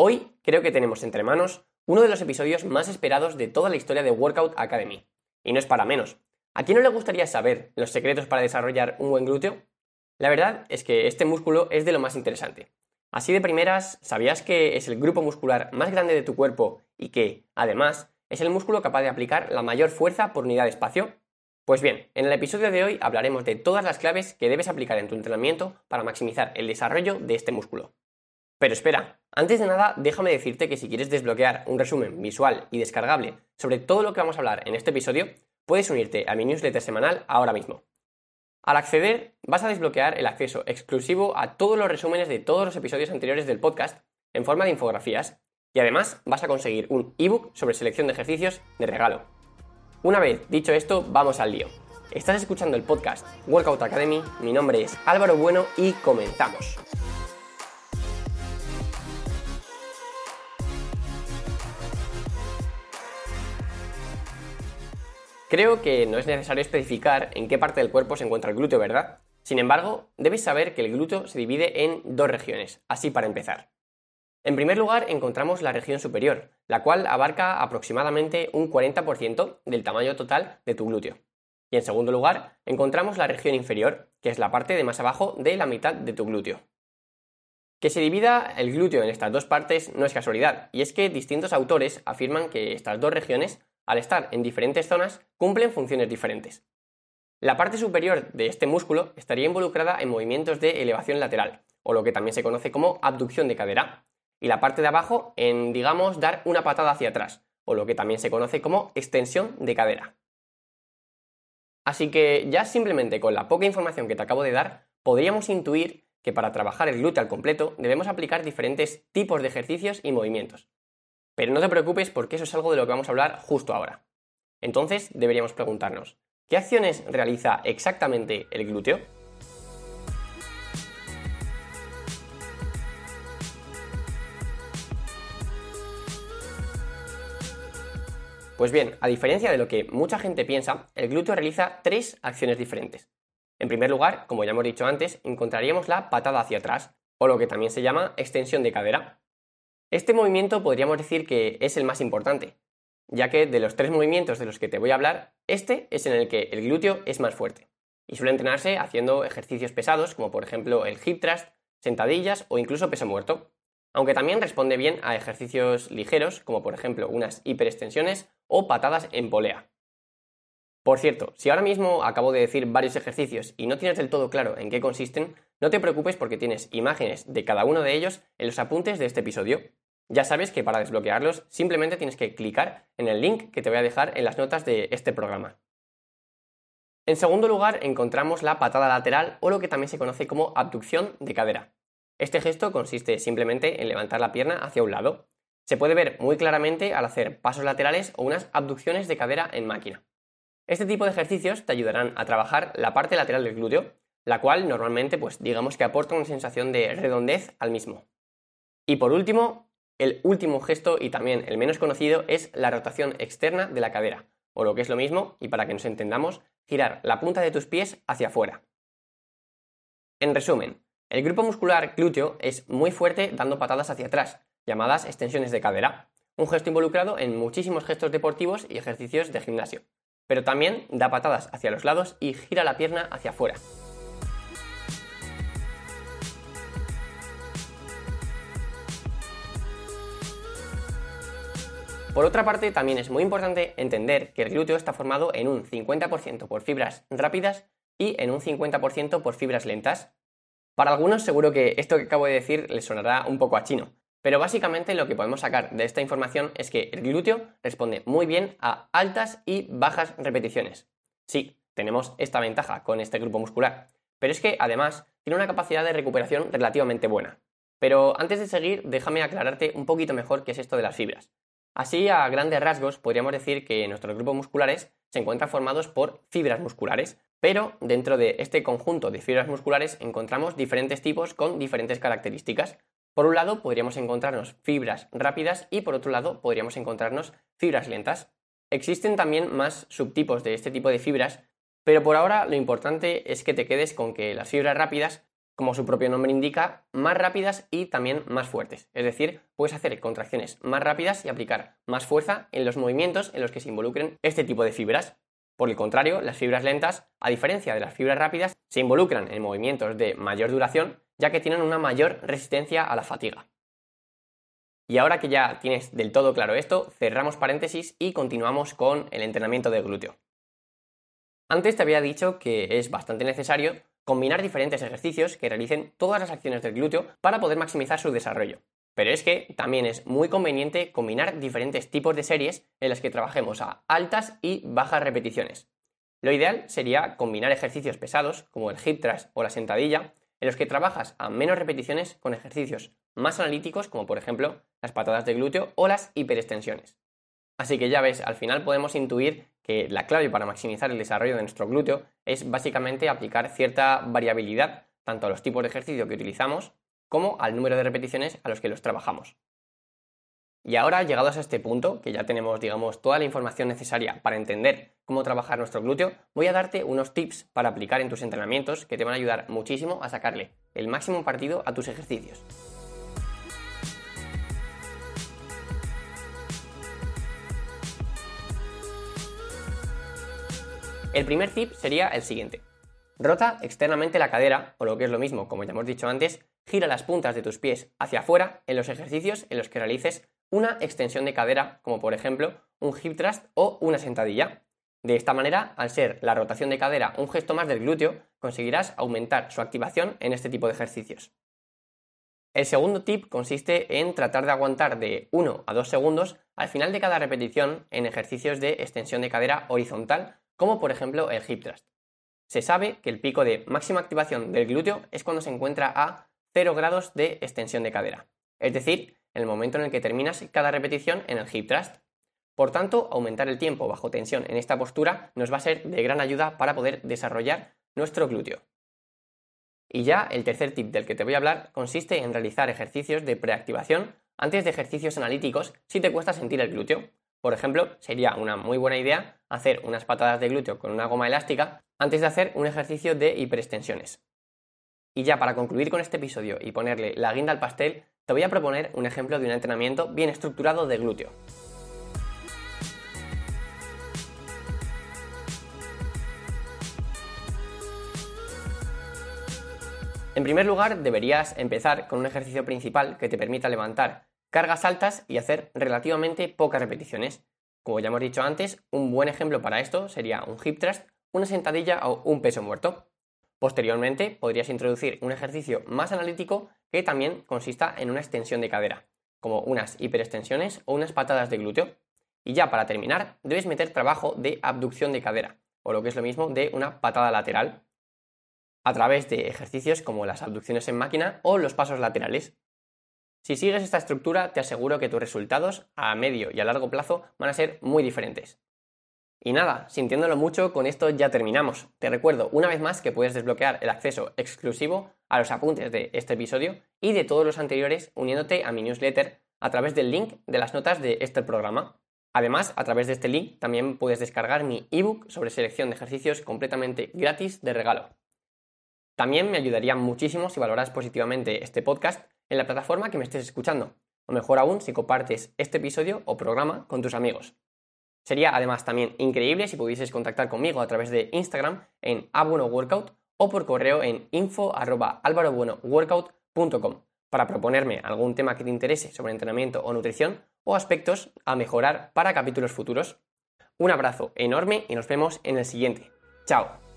Hoy creo que tenemos entre manos uno de los episodios más esperados de toda la historia de Workout Academy. Y no es para menos. ¿A quién no le gustaría saber los secretos para desarrollar un buen glúteo? La verdad es que este músculo es de lo más interesante. Así de primeras, ¿sabías que es el grupo muscular más grande de tu cuerpo y que, además, es el músculo capaz de aplicar la mayor fuerza por unidad de espacio? Pues bien, en el episodio de hoy hablaremos de todas las claves que debes aplicar en tu entrenamiento para maximizar el desarrollo de este músculo. Pero espera, antes de nada déjame decirte que si quieres desbloquear un resumen visual y descargable sobre todo lo que vamos a hablar en este episodio, puedes unirte a mi newsletter semanal ahora mismo. Al acceder, vas a desbloquear el acceso exclusivo a todos los resúmenes de todos los episodios anteriores del podcast en forma de infografías y además vas a conseguir un ebook sobre selección de ejercicios de regalo. Una vez dicho esto, vamos al lío. Estás escuchando el podcast Workout Academy, mi nombre es Álvaro Bueno y comenzamos. Creo que no es necesario especificar en qué parte del cuerpo se encuentra el glúteo, ¿verdad? Sin embargo, debes saber que el glúteo se divide en dos regiones, así para empezar. En primer lugar, encontramos la región superior, la cual abarca aproximadamente un 40% del tamaño total de tu glúteo. Y en segundo lugar, encontramos la región inferior, que es la parte de más abajo de la mitad de tu glúteo. Que se divida el glúteo en estas dos partes no es casualidad, y es que distintos autores afirman que estas dos regiones al estar en diferentes zonas, cumplen funciones diferentes. La parte superior de este músculo estaría involucrada en movimientos de elevación lateral, o lo que también se conoce como abducción de cadera, y la parte de abajo en, digamos, dar una patada hacia atrás, o lo que también se conoce como extensión de cadera. Así que ya simplemente con la poca información que te acabo de dar, podríamos intuir que para trabajar el glúteo al completo debemos aplicar diferentes tipos de ejercicios y movimientos, pero no te preocupes porque eso es algo de lo que vamos a hablar justo ahora. Entonces deberíamos preguntarnos, ¿qué acciones realiza exactamente el glúteo? Pues bien, a diferencia de lo que mucha gente piensa, el glúteo realiza tres acciones diferentes. En primer lugar, como ya hemos dicho antes, encontraríamos la patada hacia atrás, o lo que también se llama extensión de cadera. Este movimiento podríamos decir que es el más importante, ya que de los tres movimientos de los que te voy a hablar, este es en el que el glúteo es más fuerte y suele entrenarse haciendo ejercicios pesados como por ejemplo el hip thrust, sentadillas o incluso peso muerto, aunque también responde bien a ejercicios ligeros como por ejemplo unas hiperextensiones o patadas en polea. Por cierto, si ahora mismo acabo de decir varios ejercicios y no tienes del todo claro en qué consisten, no te preocupes porque tienes imágenes de cada uno de ellos en los apuntes de este episodio. Ya sabes que para desbloquearlos simplemente tienes que clicar en el link que te voy a dejar en las notas de este programa. En segundo lugar encontramos la patada lateral o lo que también se conoce como abducción de cadera. Este gesto consiste simplemente en levantar la pierna hacia un lado. Se puede ver muy claramente al hacer pasos laterales o unas abducciones de cadera en máquina. Este tipo de ejercicios te ayudarán a trabajar la parte lateral del glúteo la cual normalmente pues digamos que aporta una sensación de redondez al mismo. Y por último, el último gesto y también el menos conocido es la rotación externa de la cadera, o lo que es lo mismo, y para que nos entendamos, girar la punta de tus pies hacia afuera. En resumen, el grupo muscular glúteo es muy fuerte dando patadas hacia atrás, llamadas extensiones de cadera, un gesto involucrado en muchísimos gestos deportivos y ejercicios de gimnasio, pero también da patadas hacia los lados y gira la pierna hacia afuera. Por otra parte, también es muy importante entender que el glúteo está formado en un 50% por fibras rápidas y en un 50% por fibras lentas. Para algunos seguro que esto que acabo de decir les sonará un poco a chino, pero básicamente lo que podemos sacar de esta información es que el glúteo responde muy bien a altas y bajas repeticiones. Sí, tenemos esta ventaja con este grupo muscular, pero es que además tiene una capacidad de recuperación relativamente buena. Pero antes de seguir, déjame aclararte un poquito mejor qué es esto de las fibras. Así, a grandes rasgos, podríamos decir que nuestros grupos musculares se encuentran formados por fibras musculares, pero dentro de este conjunto de fibras musculares encontramos diferentes tipos con diferentes características. Por un lado, podríamos encontrarnos fibras rápidas y por otro lado, podríamos encontrarnos fibras lentas. Existen también más subtipos de este tipo de fibras, pero por ahora lo importante es que te quedes con que las fibras rápidas como su propio nombre indica, más rápidas y también más fuertes. Es decir, puedes hacer contracciones más rápidas y aplicar más fuerza en los movimientos en los que se involucren este tipo de fibras. Por el contrario, las fibras lentas, a diferencia de las fibras rápidas, se involucran en movimientos de mayor duración, ya que tienen una mayor resistencia a la fatiga. Y ahora que ya tienes del todo claro esto, cerramos paréntesis y continuamos con el entrenamiento del glúteo. Antes te había dicho que es bastante necesario combinar diferentes ejercicios que realicen todas las acciones del glúteo para poder maximizar su desarrollo. Pero es que también es muy conveniente combinar diferentes tipos de series en las que trabajemos a altas y bajas repeticiones. Lo ideal sería combinar ejercicios pesados, como el hip thrust o la sentadilla, en los que trabajas a menos repeticiones con ejercicios más analíticos, como por ejemplo las patadas de glúteo o las hiperextensiones. Así que ya ves, al final podemos intuir que la clave para maximizar el desarrollo de nuestro glúteo es básicamente aplicar cierta variabilidad tanto a los tipos de ejercicio que utilizamos como al número de repeticiones a los que los trabajamos. Y ahora, llegados a este punto, que ya tenemos, digamos, toda la información necesaria para entender cómo trabajar nuestro glúteo, voy a darte unos tips para aplicar en tus entrenamientos que te van a ayudar muchísimo a sacarle el máximo partido a tus ejercicios. El primer tip sería el siguiente. Rota externamente la cadera, o lo que es lo mismo, como ya hemos dicho antes, gira las puntas de tus pies hacia afuera en los ejercicios en los que realices una extensión de cadera, como por ejemplo un hip thrust o una sentadilla. De esta manera, al ser la rotación de cadera un gesto más del glúteo, conseguirás aumentar su activación en este tipo de ejercicios. El segundo tip consiste en tratar de aguantar de 1 a 2 segundos al final de cada repetición en ejercicios de extensión de cadera horizontal como por ejemplo el hip thrust. Se sabe que el pico de máxima activación del glúteo es cuando se encuentra a 0 grados de extensión de cadera, es decir, en el momento en el que terminas cada repetición en el hip thrust. Por tanto, aumentar el tiempo bajo tensión en esta postura nos va a ser de gran ayuda para poder desarrollar nuestro glúteo. Y ya el tercer tip del que te voy a hablar consiste en realizar ejercicios de preactivación antes de ejercicios analíticos si te cuesta sentir el glúteo, por ejemplo, sería una muy buena idea hacer unas patadas de glúteo con una goma elástica antes de hacer un ejercicio de hiperextensiones. Y ya para concluir con este episodio y ponerle la guinda al pastel, te voy a proponer un ejemplo de un entrenamiento bien estructurado de glúteo. En primer lugar, deberías empezar con un ejercicio principal que te permita levantar cargas altas y hacer relativamente pocas repeticiones. Como ya hemos dicho antes, un buen ejemplo para esto sería un hip thrust, una sentadilla o un peso muerto. Posteriormente podrías introducir un ejercicio más analítico que también consista en una extensión de cadera, como unas hiperextensiones o unas patadas de glúteo. Y ya para terminar, debes meter trabajo de abducción de cadera, o lo que es lo mismo de una patada lateral, a través de ejercicios como las abducciones en máquina o los pasos laterales. Si sigues esta estructura, te aseguro que tus resultados a medio y a largo plazo van a ser muy diferentes. Y nada, sintiéndolo mucho, con esto ya terminamos. Te recuerdo una vez más que puedes desbloquear el acceso exclusivo a los apuntes de este episodio y de todos los anteriores uniéndote a mi newsletter a través del link de las notas de este programa. Además, a través de este link también puedes descargar mi ebook sobre selección de ejercicios completamente gratis de regalo. También me ayudaría muchísimo si valoras positivamente este podcast en la plataforma que me estés escuchando, o mejor aún si compartes este episodio o programa con tus amigos. Sería además también increíble si pudieses contactar conmigo a través de Instagram en abuenoworkout o por correo en info@alvarobuenoworkout.com para proponerme algún tema que te interese sobre entrenamiento o nutrición o aspectos a mejorar para capítulos futuros. Un abrazo enorme y nos vemos en el siguiente. Chao.